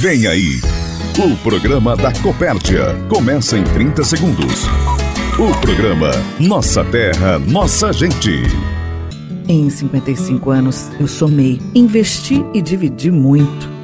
Vem aí, o programa da Copérdia. Começa em 30 segundos. O programa Nossa Terra, Nossa Gente. Em 55 anos, eu somei, investi e dividi muito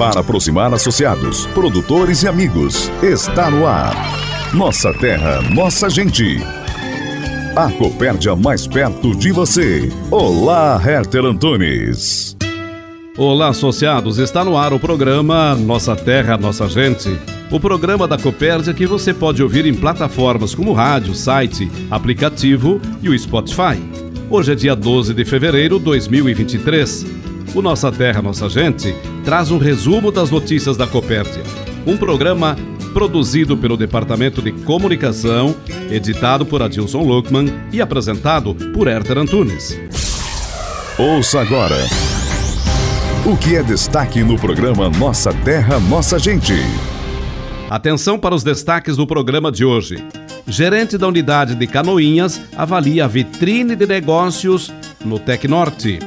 para aproximar associados, produtores e amigos. Está no ar. Nossa terra, nossa gente. A Copérdia mais perto de você. Olá, Herter Antunes. Olá, associados. Está no ar o programa Nossa Terra, Nossa Gente. O programa da Copérdia que você pode ouvir em plataformas como rádio, site, aplicativo e o Spotify. Hoje é dia 12 de fevereiro de 2023. O Nossa Terra, Nossa Gente traz um resumo das notícias da Copérdia. Um programa produzido pelo Departamento de Comunicação, editado por Adilson Luckman e apresentado por Herter Antunes. Ouça agora o que é destaque no programa Nossa Terra, Nossa Gente. Atenção para os destaques do programa de hoje. Gerente da unidade de Canoinhas avalia a vitrine de negócios no Tecnorte.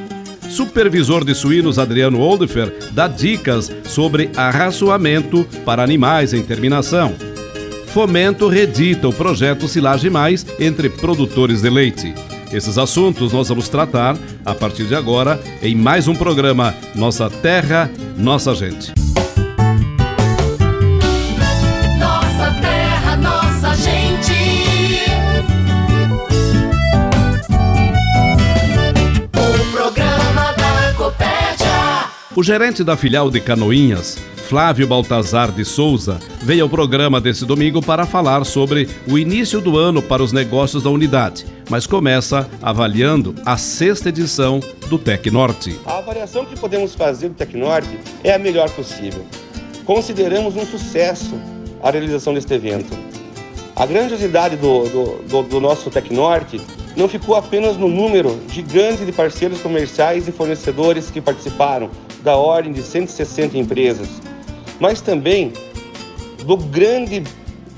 Supervisor de suínos Adriano Oldefer dá dicas sobre arraçoamento para animais em terminação. Fomento redita o projeto Silagem Mais entre produtores de leite. Esses assuntos nós vamos tratar a partir de agora em mais um programa Nossa Terra, Nossa Gente. O gerente da filial de Canoinhas, Flávio Baltazar de Souza, veio ao programa desse domingo para falar sobre o início do ano para os negócios da unidade, mas começa avaliando a sexta edição do Tec Norte. A avaliação que podemos fazer do Tec Norte é a melhor possível. Consideramos um sucesso a realização deste evento. A grandiosidade do, do, do, do nosso Tec Norte não ficou apenas no número gigante de parceiros comerciais e fornecedores que participaram, da ordem de 160 empresas, mas também do grande,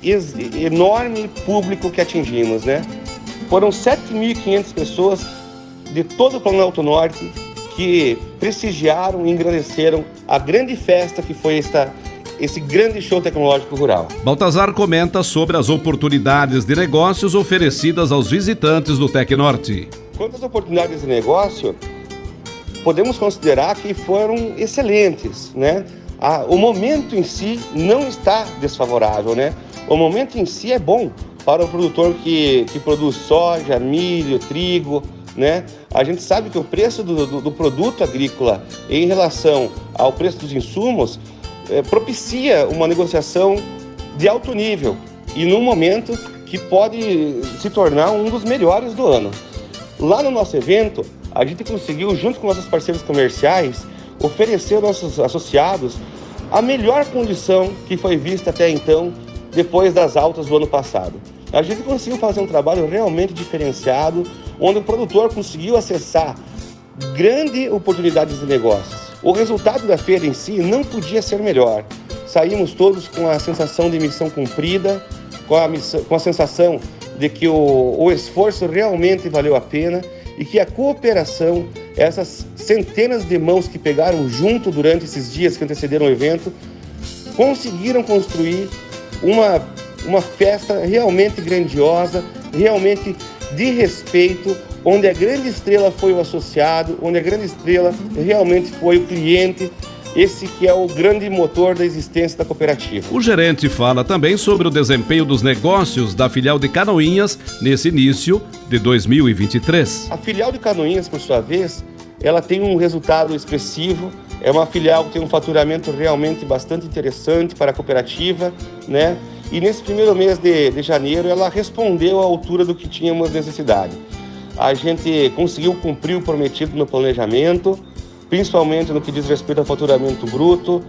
enorme público que atingimos, né? Foram 7.500 pessoas de todo o Planalto Norte que prestigiaram e engrandeceram a grande festa que foi esta, esse grande show tecnológico rural. Baltazar comenta sobre as oportunidades de negócios oferecidas aos visitantes do Tecnorte. Quanto às oportunidades de negócio, podemos considerar que foram excelentes, né? o momento em si não está desfavorável, né? O momento em si é bom para o produtor que, que produz soja, milho, trigo, né? A gente sabe que o preço do, do, do produto agrícola em relação ao preço dos insumos é, propicia uma negociação de alto nível e num momento que pode se tornar um dos melhores do ano. Lá no nosso evento, a gente conseguiu, junto com nossos parceiros comerciais, oferecer aos nossos associados a melhor condição que foi vista até então, depois das altas do ano passado. A gente conseguiu fazer um trabalho realmente diferenciado, onde o produtor conseguiu acessar grandes oportunidades de negócios. O resultado da feira em si não podia ser melhor. Saímos todos com a sensação de missão cumprida, com a, missão, com a sensação de que o, o esforço realmente valeu a pena e que a cooperação, essas centenas de mãos que pegaram junto durante esses dias que antecederam o evento, conseguiram construir uma, uma festa realmente grandiosa, realmente de respeito, onde a grande estrela foi o associado, onde a grande estrela realmente foi o cliente, esse que é o grande motor da existência da cooperativa. O gerente fala também sobre o desempenho dos negócios da filial de Canoinhas nesse início de 2023. A filial de Canoinhas, por sua vez, ela tem um resultado expressivo. É uma filial que tem um faturamento realmente bastante interessante para a cooperativa, né? E nesse primeiro mês de, de janeiro, ela respondeu à altura do que tínhamos necessidade. A gente conseguiu cumprir o prometido no planejamento, principalmente no que diz respeito ao faturamento bruto.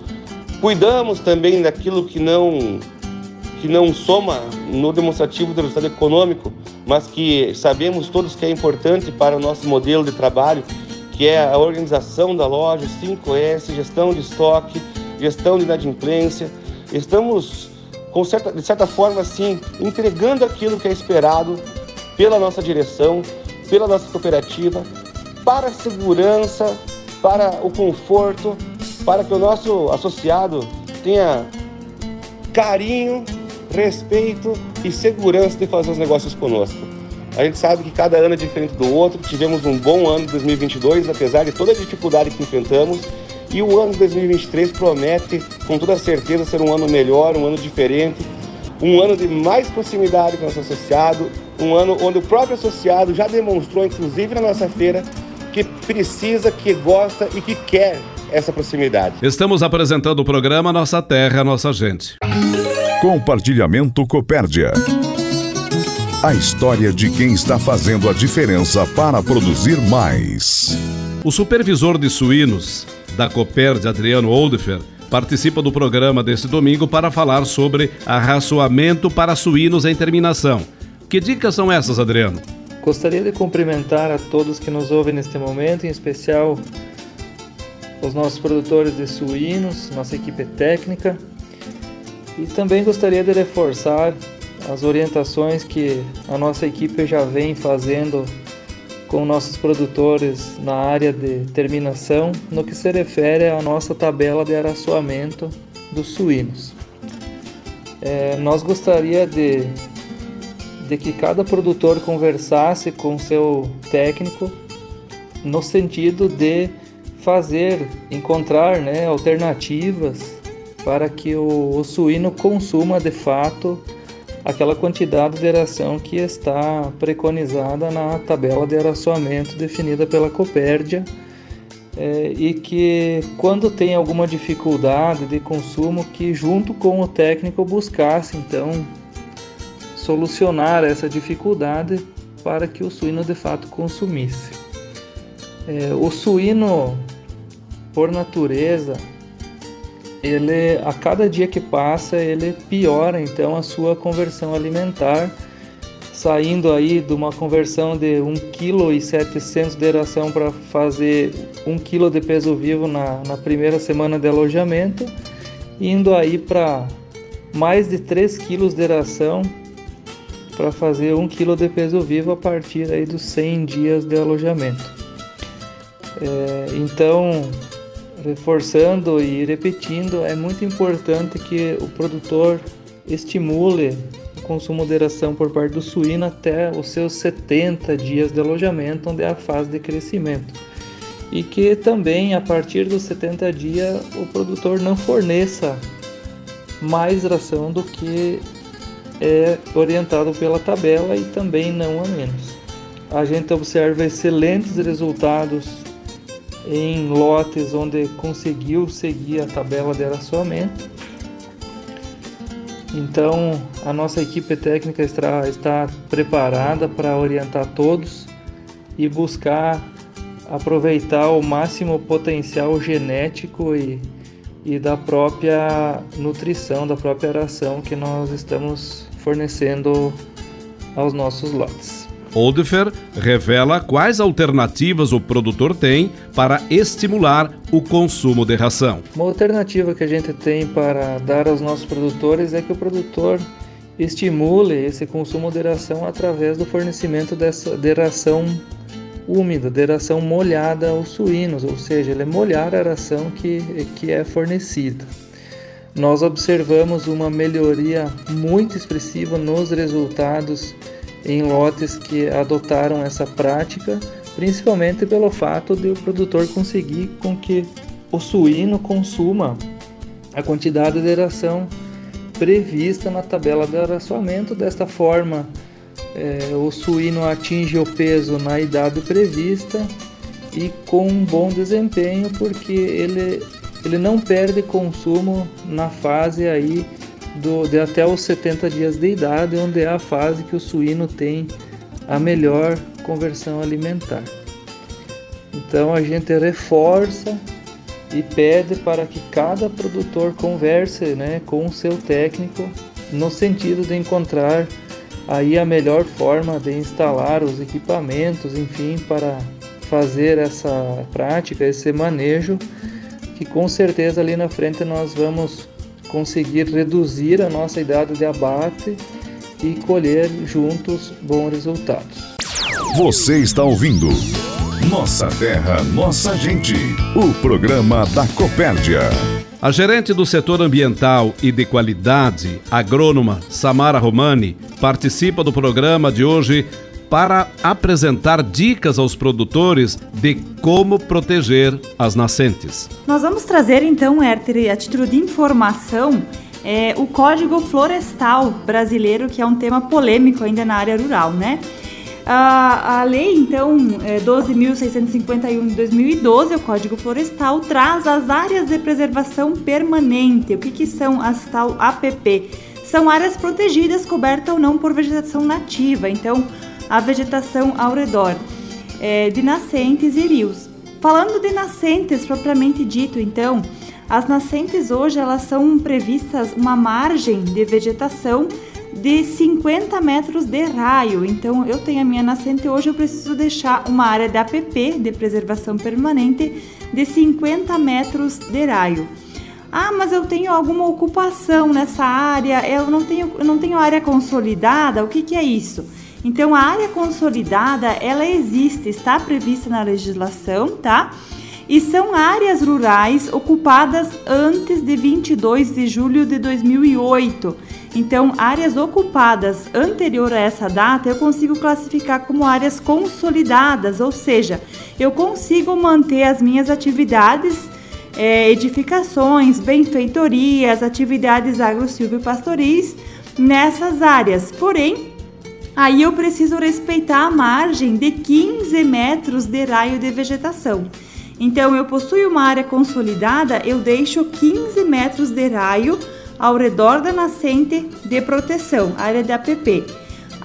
Cuidamos também daquilo que não que não soma no demonstrativo do resultado econômico, mas que sabemos todos que é importante para o nosso modelo de trabalho, que é a organização da loja, 5S, gestão de estoque, gestão de inadimplência. Estamos, com certa, de certa forma, assim, entregando aquilo que é esperado pela nossa direção, pela nossa cooperativa, para a segurança, para o conforto, para que o nosso associado tenha carinho, respeito e segurança de fazer os negócios conosco. A gente sabe que cada ano é diferente do outro. Tivemos um bom ano de 2022, apesar de toda a dificuldade que enfrentamos. E o ano de 2023 promete, com toda certeza, ser um ano melhor, um ano diferente, um ano de mais proximidade com o nosso associado, um ano onde o próprio associado já demonstrou, inclusive na nossa feira, que precisa, que gosta e que quer essa proximidade. Estamos apresentando o programa Nossa Terra, Nossa Gente. Compartilhamento Copérdia. A história de quem está fazendo a diferença para produzir mais. O supervisor de suínos da Copérdia, Adriano Oldefer, participa do programa deste domingo para falar sobre arraçoamento para suínos em terminação. Que dicas são essas, Adriano? Gostaria de cumprimentar a todos que nos ouvem neste momento, em especial os nossos produtores de suínos, nossa equipe técnica. E também gostaria de reforçar as orientações que a nossa equipe já vem fazendo com nossos produtores na área de terminação no que se refere à nossa tabela de araçoamento dos suínos. É, nós gostaria de, de que cada produtor conversasse com seu técnico no sentido de fazer, encontrar né, alternativas para que o, o suíno consuma de fato aquela quantidade de aeração que está preconizada na tabela de araçoamento definida pela Copérdia é, e que quando tem alguma dificuldade de consumo que junto com o técnico buscasse então solucionar essa dificuldade para que o suíno de fato consumisse. É, o suíno por natureza ele a cada dia que passa ele piora então a sua conversão alimentar, saindo aí de uma conversão de 1,7 kg de eração para fazer 1 kg de peso vivo na, na primeira semana de alojamento, indo aí para mais de 3 kg de eração para fazer 1 kg de peso vivo a partir aí dos 100 dias de alojamento. É, então reforçando e repetindo, é muito importante que o produtor estimule o consumo de ração por parte do suíno até os seus 70 dias de alojamento, onde é a fase de crescimento. E que também a partir dos 70 dias o produtor não forneça mais ração do que é orientado pela tabela e também não a menos. A gente observa excelentes resultados em lotes onde conseguiu seguir a tabela de araçoamento. Então, a nossa equipe técnica está, está preparada para orientar todos e buscar aproveitar o máximo potencial genético e, e da própria nutrição, da própria aração que nós estamos fornecendo aos nossos lotes. Oldefer revela quais alternativas o produtor tem para estimular o consumo de ração. Uma alternativa que a gente tem para dar aos nossos produtores é que o produtor estimule esse consumo de ração através do fornecimento dessa de ração úmida, de ração molhada aos suínos, ou seja, ele é molhar a ração que, que é fornecida. Nós observamos uma melhoria muito expressiva nos resultados em lotes que adotaram essa prática, principalmente pelo fato de o produtor conseguir com que o suíno consuma a quantidade de ração prevista na tabela de araçoamento. Desta forma, é, o suíno atinge o peso na idade prevista e com um bom desempenho, porque ele, ele não perde consumo na fase aí do, de até os 70 dias de idade, onde é a fase que o suíno tem a melhor conversão alimentar. Então a gente reforça e pede para que cada produtor converse né, com o seu técnico no sentido de encontrar aí a melhor forma de instalar os equipamentos, enfim, para fazer essa prática, esse manejo, que com certeza ali na frente nós vamos conseguir reduzir a nossa idade de abate e colher juntos bons resultados. Você está ouvindo Nossa Terra, Nossa Gente, o programa da Copérdia. A gerente do setor ambiental e de qualidade, agrônoma Samara Romani, participa do programa de hoje para apresentar dicas aos produtores de como proteger as nascentes. Nós vamos trazer então, Herter, a título de informação, é, o Código Florestal Brasileiro, que é um tema polêmico ainda na área rural, né? A, a lei, então, é 12.651 de 2012, o Código Florestal, traz as áreas de preservação permanente. O que, que são as tal APP? São áreas protegidas, cobertas ou não por vegetação nativa. Então, a vegetação ao redor é, de nascentes e rios. Falando de nascentes propriamente dito, então, as nascentes hoje elas são previstas uma margem de vegetação de 50 metros de raio. Então, eu tenho a minha nascente hoje, eu preciso deixar uma área de APP, de preservação permanente, de 50 metros de raio. Ah, mas eu tenho alguma ocupação nessa área, eu não tenho, eu não tenho área consolidada, o que, que é isso? Então, a área consolidada, ela existe, está prevista na legislação, tá? E são áreas rurais ocupadas antes de 22 de julho de 2008. Então, áreas ocupadas anterior a essa data, eu consigo classificar como áreas consolidadas, ou seja, eu consigo manter as minhas atividades, é, edificações, benfeitorias, atividades agro-silvio-pastoris nessas áreas. Porém, aí eu preciso respeitar a margem de 15 metros de raio de vegetação. Então, eu possuo uma área consolidada, eu deixo 15 metros de raio ao redor da nascente de proteção, área de APP.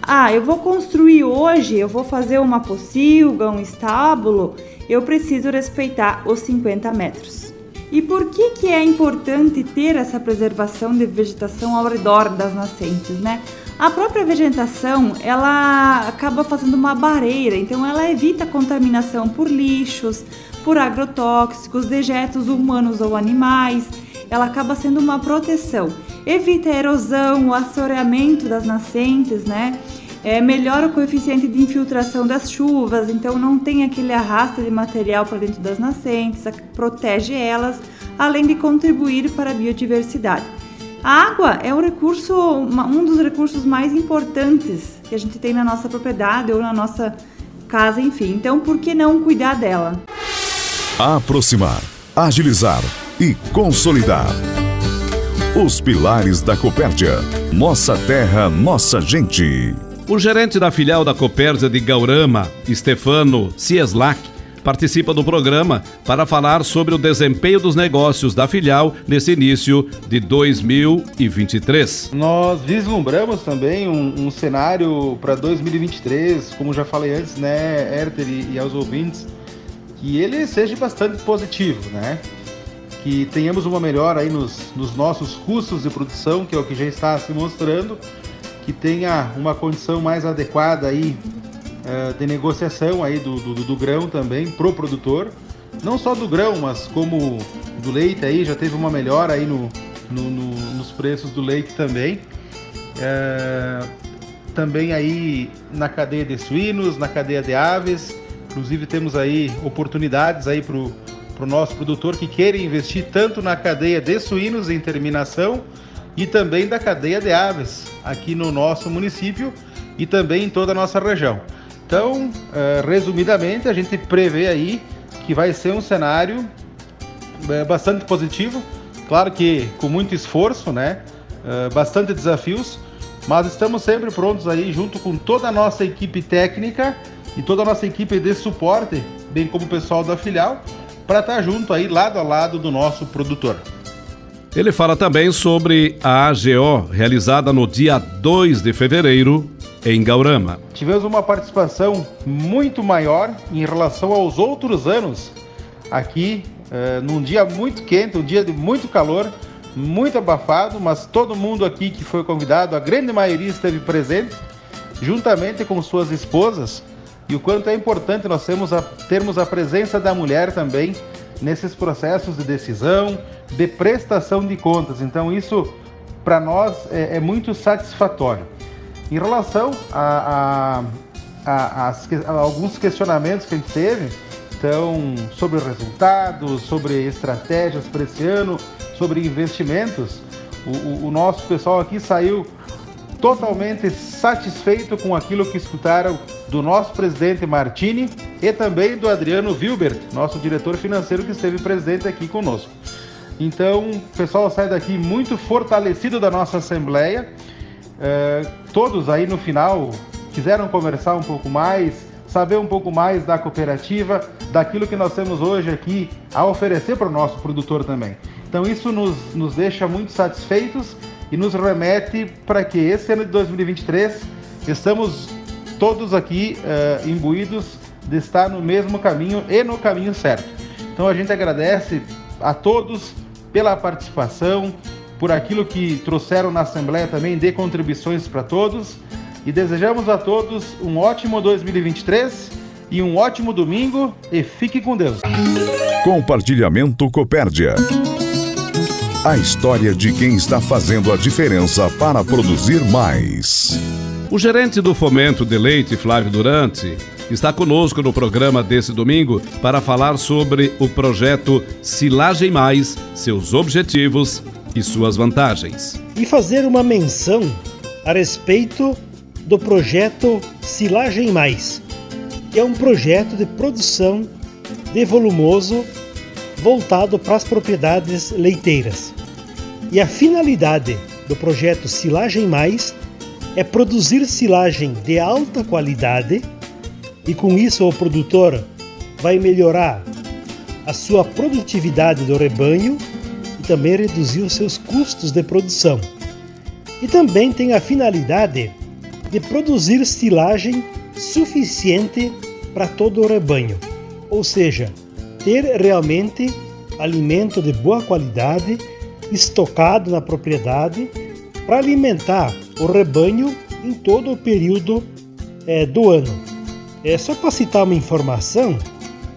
Ah, eu vou construir hoje, eu vou fazer uma pocilga, um estábulo, eu preciso respeitar os 50 metros. E por que, que é importante ter essa preservação de vegetação ao redor das nascentes, né? A própria vegetação, ela acaba fazendo uma barreira, então ela evita a contaminação por lixos, por agrotóxicos, dejetos humanos ou animais. Ela acaba sendo uma proteção. Evita a erosão, o assoreamento das nascentes, né? É, melhora o coeficiente de infiltração das chuvas, então não tem aquele arrasto de material para dentro das nascentes, protege elas, além de contribuir para a biodiversidade. A água é um recurso, um dos recursos mais importantes que a gente tem na nossa propriedade ou na nossa casa, enfim. Então, por que não cuidar dela? Aproximar, agilizar e consolidar. Os pilares da Copérdia. Nossa terra, nossa gente. O gerente da filial da Copérdia de Gaurama, Stefano Cieslak, participa do programa para falar sobre o desempenho dos negócios da filial nesse início de 2023. Nós vislumbramos também um, um cenário para 2023, como já falei antes, né, Herter e, e aos ouvintes, que ele seja bastante positivo, né? Que tenhamos uma melhora aí nos, nos nossos custos de produção, que é o que já está se mostrando, que tenha uma condição mais adequada aí uh, de negociação aí do, do, do grão também pro produtor, não só do grão, mas como do leite aí já teve uma melhora aí no, no, no nos preços do leite também. Uh, também aí na cadeia de suínos, na cadeia de aves, Inclusive temos aí oportunidades aí para o nosso produtor que queira investir tanto na cadeia de suínos em terminação e também da cadeia de aves aqui no nosso município e também em toda a nossa região. Então, uh, resumidamente, a gente prevê aí que vai ser um cenário uh, bastante positivo, claro que com muito esforço, né? Uh, bastante desafios, mas estamos sempre prontos aí junto com toda a nossa equipe técnica e toda a nossa equipe de suporte, bem como o pessoal da filial, para estar tá junto aí lado a lado do nosso produtor. Ele fala também sobre a AGO, realizada no dia 2 de fevereiro, em Gaurama. Tivemos uma participação muito maior em relação aos outros anos aqui uh, num dia muito quente, um dia de muito calor, muito abafado, mas todo mundo aqui que foi convidado, a grande maioria esteve presente, juntamente com suas esposas, e o quanto é importante nós termos a, termos a presença da mulher também nesses processos de decisão, de prestação de contas. Então, isso para nós é, é, muito satisfatório. Em relação a, a, a, a, alguns questionamentos que a gente teve, então, sobre resultados, sobre estratégias para esse ano, sobre investimentos, o, o, nosso pessoal aqui saiu totalmente satisfeito com aquilo que escutaram do nosso presidente Martini e também do Adriano Wilbert, nosso diretor financeiro que esteve presente aqui conosco. Então, o pessoal sai daqui muito fortalecido da nossa Assembleia. É, todos aí no final quiseram conversar um pouco mais, saber um pouco mais da cooperativa, daquilo que nós temos hoje aqui a oferecer para o nosso produtor também. Então, isso nos, nos deixa muito satisfeitos e nos remete para que esse ano de 2023 estamos todos aqui uh, imbuídos de estar no mesmo caminho e no caminho certo. Então a gente agradece a todos pela participação, por aquilo que trouxeram na Assembleia também de contribuições para todos e desejamos a todos um ótimo 2023 e um ótimo domingo e fique com Deus. Compartilhamento Copérdia. A história de quem está fazendo a diferença para produzir mais. O gerente do Fomento de Leite, Flávio Durante, está conosco no programa desse domingo para falar sobre o projeto Silagem Mais, seus objetivos e suas vantagens. E fazer uma menção a respeito do projeto Silagem Mais, que é um projeto de produção de volumoso voltado para as propriedades leiteiras. E a finalidade do projeto Silagem Mais é produzir silagem de alta qualidade e com isso o produtor vai melhorar a sua produtividade do rebanho e também reduzir os seus custos de produção. E também tem a finalidade de produzir silagem suficiente para todo o rebanho, ou seja, ter realmente alimento de boa qualidade estocado na propriedade para alimentar o rebanho em todo o período é, do ano. É só para citar uma informação,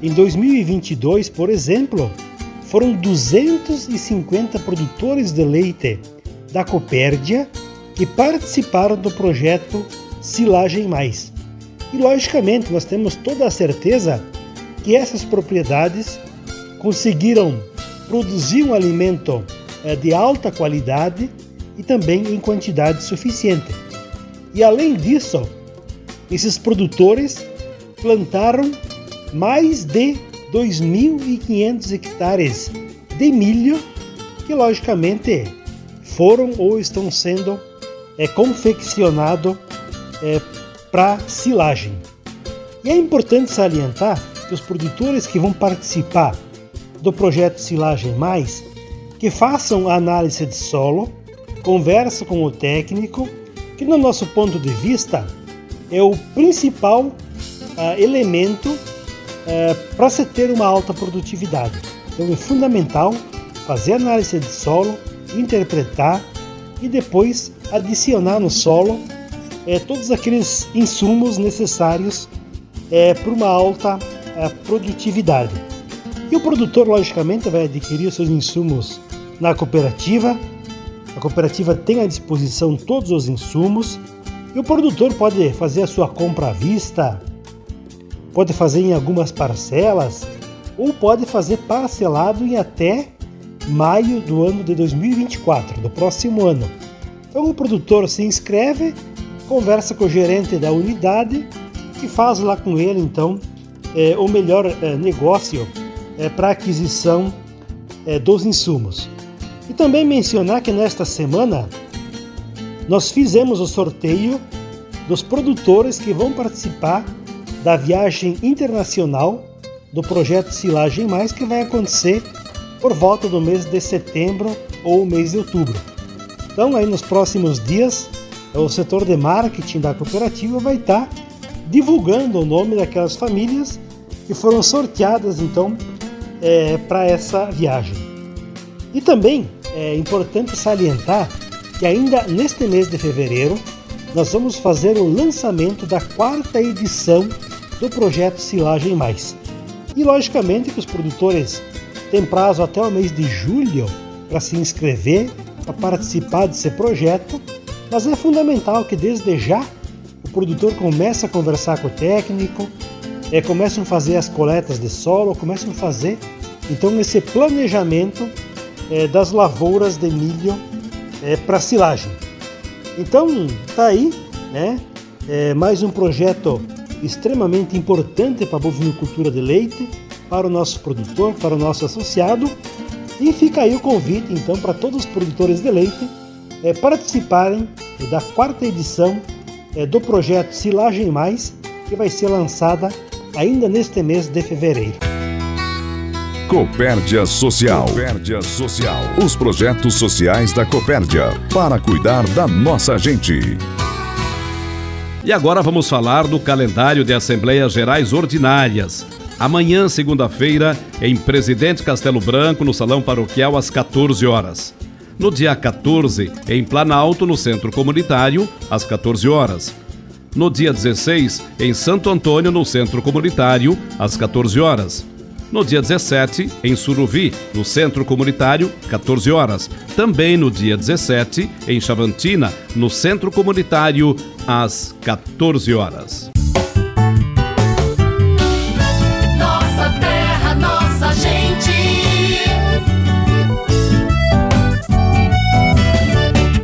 em 2022, por exemplo, foram 250 produtores de leite da Copérdia que participaram do projeto Silagem Mais. E logicamente nós temos toda a certeza que essas propriedades conseguiram produzir um alimento é, de alta qualidade e também em quantidade suficiente. E além disso, esses produtores plantaram mais de 2.500 hectares de milho que logicamente foram ou estão sendo é, confeccionados é, para silagem. E é importante salientar que os produtores que vão participar do projeto Silagem Mais que façam a análise de solo, conversa com o técnico, que no nosso ponto de vista é o principal uh, elemento uh, para se ter uma alta produtividade. Então é fundamental fazer análise de solo, interpretar e depois adicionar no solo é, todos aqueles insumos necessários é, para uma alta produtividade. E o produtor, logicamente, vai adquirir seus insumos na cooperativa. A cooperativa tem à disposição todos os insumos e o produtor pode fazer a sua compra à vista, pode fazer em algumas parcelas ou pode fazer parcelado em até maio do ano de 2024, do próximo ano. Então o produtor se inscreve, conversa com o gerente da unidade e faz lá com ele então é, o melhor é, negócio é, para aquisição é, dos insumos. E também mencionar que nesta semana nós fizemos o sorteio dos produtores que vão participar da viagem internacional do projeto Silagem Mais, que vai acontecer por volta do mês de setembro ou mês de outubro. Então, aí nos próximos dias, o setor de marketing da cooperativa vai estar divulgando o nome daquelas famílias que foram sorteadas então é, para essa viagem. E também é importante salientar que ainda neste mês de fevereiro nós vamos fazer o lançamento da quarta edição do projeto Silagem Mais. E logicamente que os produtores têm prazo até o mês de julho para se inscrever, para participar desse projeto, mas é fundamental que desde já o produtor comece a conversar com o técnico, é, comece a fazer as coletas de solo, comece a fazer então esse planejamento é, das lavouras de milho é, para silagem. Então tá aí, né? É, mais um projeto extremamente importante para a bovinicultura de leite, para o nosso produtor, para o nosso associado. E fica aí o convite então para todos os produtores de leite é, participarem da quarta edição é, do projeto Silagem Mais, que vai ser lançada ainda neste mês de fevereiro. Copérdia Social. Copérdia Social. Os projetos sociais da Copérdia para cuidar da nossa gente. E agora vamos falar do calendário de Assembleias Gerais Ordinárias. Amanhã, segunda-feira, em Presidente Castelo Branco, no Salão Paroquial, às 14 horas. No dia 14, em Planalto, no Centro Comunitário, às 14 horas. No dia 16, em Santo Antônio, no Centro Comunitário, às 14 horas. No dia 17, em Suruvi, no Centro Comunitário, 14 horas. Também no dia 17, em Chavantina, no Centro Comunitário, às 14 horas. Nossa terra, nossa gente.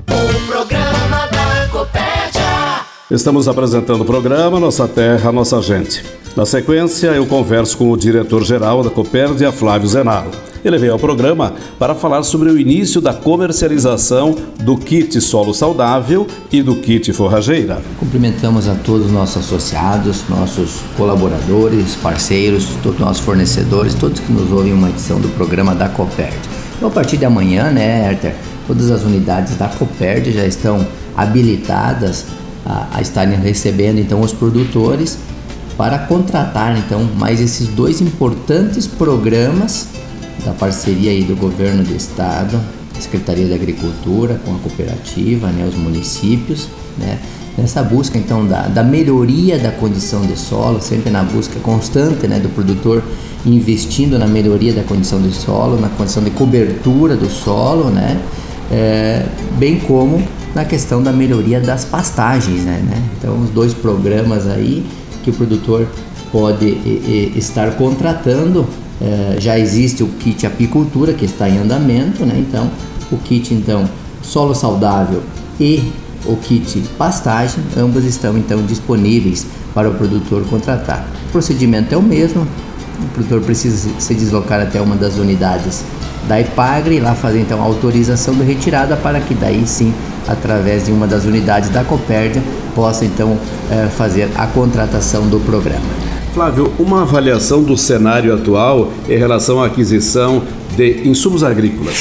O programa da Copérdia. Estamos apresentando o programa Nossa Terra, Nossa Gente. Na sequência, eu converso com o diretor-geral da Copérdia, Flávio Zenaro. Ele veio ao programa para falar sobre o início da comercialização do kit solo saudável e do kit forrageira. Cumprimentamos a todos os nossos associados, nossos colaboradores, parceiros, todos os nossos fornecedores, todos que nos ouvem uma edição do programa da Copérdia. Então, a partir de amanhã, né, Herter, todas as unidades da Copérdia já estão habilitadas a, a estarem recebendo então os produtores para contratar então mais esses dois importantes programas da parceria aí do governo do estado, Secretaria da Agricultura com a cooperativa, né, os municípios, né, nessa busca então da, da melhoria da condição de solo, sempre na busca constante né, do produtor investindo na melhoria da condição do solo, na condição de cobertura do solo, né, é, bem como na questão da melhoria das pastagens, né, né? Então os dois programas aí que o produtor pode e, e, estar contratando. É, já existe o kit apicultura que está em andamento, né? Então, o kit então solo saudável e o kit pastagem, ambos estão então disponíveis para o produtor contratar. O procedimento é o mesmo. O produtor precisa se deslocar até uma das unidades da Ipagre, lá fazer então a autorização de retirada para que daí sim, através de uma das unidades da Copérdia, possa então é, fazer a contratação do programa. Flávio, uma avaliação do cenário atual em relação à aquisição de insumos agrícolas.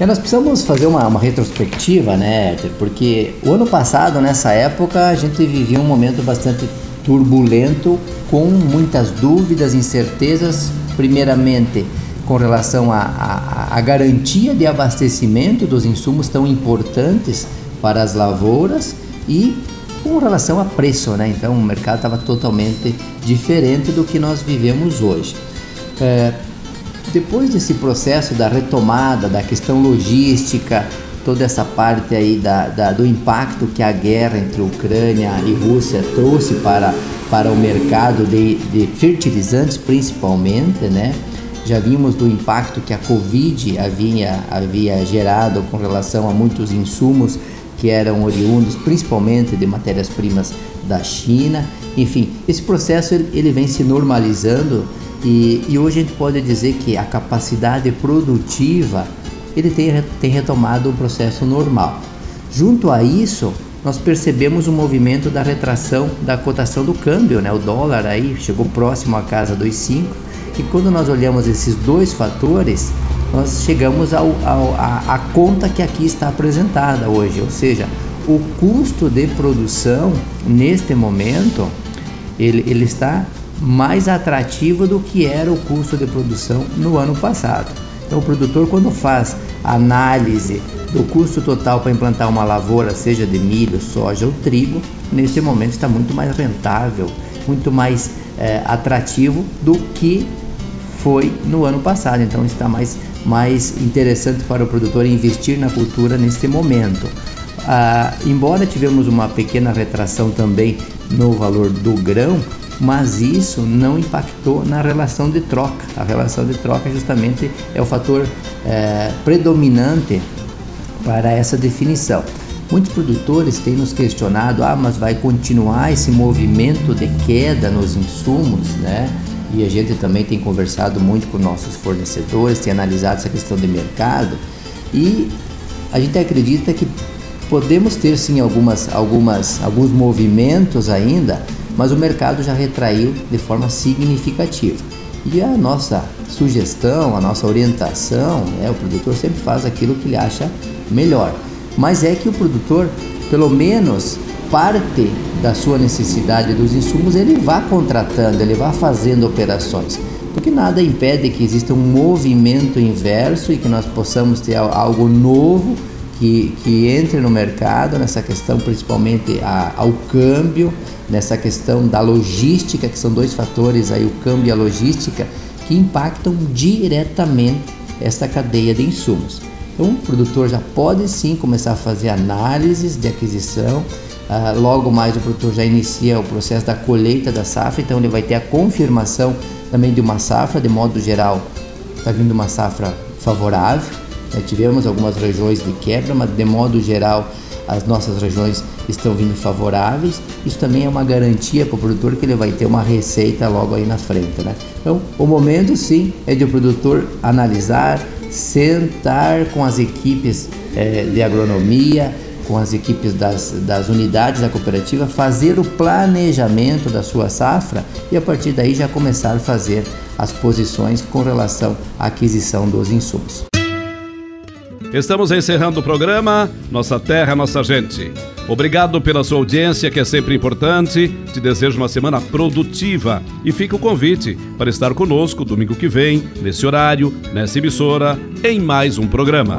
É, nós precisamos fazer uma, uma retrospectiva, né, porque o ano passado, nessa época, a gente vivia um momento bastante turbulento, com muitas dúvidas, incertezas, primeiramente com relação à garantia de abastecimento dos insumos tão importantes para as lavouras e com relação a preço, né? Então o mercado estava totalmente diferente do que nós vivemos hoje. É, depois desse processo da retomada, da questão logística, toda essa parte aí da, da, do impacto que a guerra entre Ucrânia e Rússia trouxe para, para o mercado de, de fertilizantes principalmente, né? Já vimos do impacto que a Covid havia, havia gerado com relação a muitos insumos que eram oriundos principalmente de matérias-primas da China. Enfim, esse processo ele, vem se normalizando e, e, hoje a gente pode dizer que a capacidade produtiva ele tem, tem retomado o processo normal. Junto a isso, nós percebemos o movimento da retração da cotação do câmbio, né? O dólar aí chegou próximo à casa dos 5 que quando nós olhamos esses dois fatores, nós chegamos ao, ao, a, a conta que aqui está apresentada hoje, ou seja, o custo de produção neste momento ele, ele está mais atrativo do que era o custo de produção no ano passado. Então, o produtor, quando faz análise do custo total para implantar uma lavoura, seja de milho, soja ou trigo, nesse momento está muito mais rentável, muito mais é, atrativo do que foi no ano passado. Então, está mais, mais interessante para o produtor investir na cultura neste momento. Ah, embora tivemos uma pequena retração também no valor do grão, mas isso não impactou na relação de troca. A relação de troca justamente é o fator é, predominante para essa definição. Muitos produtores têm nos questionado, ah, mas vai continuar esse movimento de queda nos insumos, né? E a gente também tem conversado muito com nossos fornecedores, tem analisado essa questão de mercado e a gente acredita que podemos ter sim algumas, algumas, alguns movimentos ainda, mas o mercado já retraiu de forma significativa. E a nossa sugestão, a nossa orientação, né, o produtor sempre faz aquilo que ele acha melhor. Mas é que o produtor, pelo menos parte da sua necessidade dos insumos, ele vá contratando, ele vá fazendo operações. Porque nada impede que exista um movimento inverso e que nós possamos ter algo novo que, que entre no mercado, nessa questão principalmente a, ao câmbio, nessa questão da logística, que são dois fatores aí, o câmbio e a logística, que impactam diretamente esta cadeia de insumos. Então, o produtor já pode sim começar a fazer análises de aquisição. Uh, logo mais, o produtor já inicia o processo da colheita da safra, então ele vai ter a confirmação também de uma safra. De modo geral, está vindo uma safra favorável. Já tivemos algumas regiões de quebra, mas de modo geral as nossas regiões estão vindo favoráveis. Isso também é uma garantia para o produtor que ele vai ter uma receita logo aí na frente, né? Então, o momento sim é de o produtor analisar, sentar com as equipes é, de agronomia, com as equipes das, das unidades da cooperativa, fazer o planejamento da sua safra e a partir daí já começar a fazer as posições com relação à aquisição dos insumos. Estamos encerrando o programa Nossa Terra, Nossa Gente. Obrigado pela sua audiência, que é sempre importante. Te desejo uma semana produtiva e fica o convite para estar conosco domingo que vem, nesse horário, nessa emissora, em mais um programa.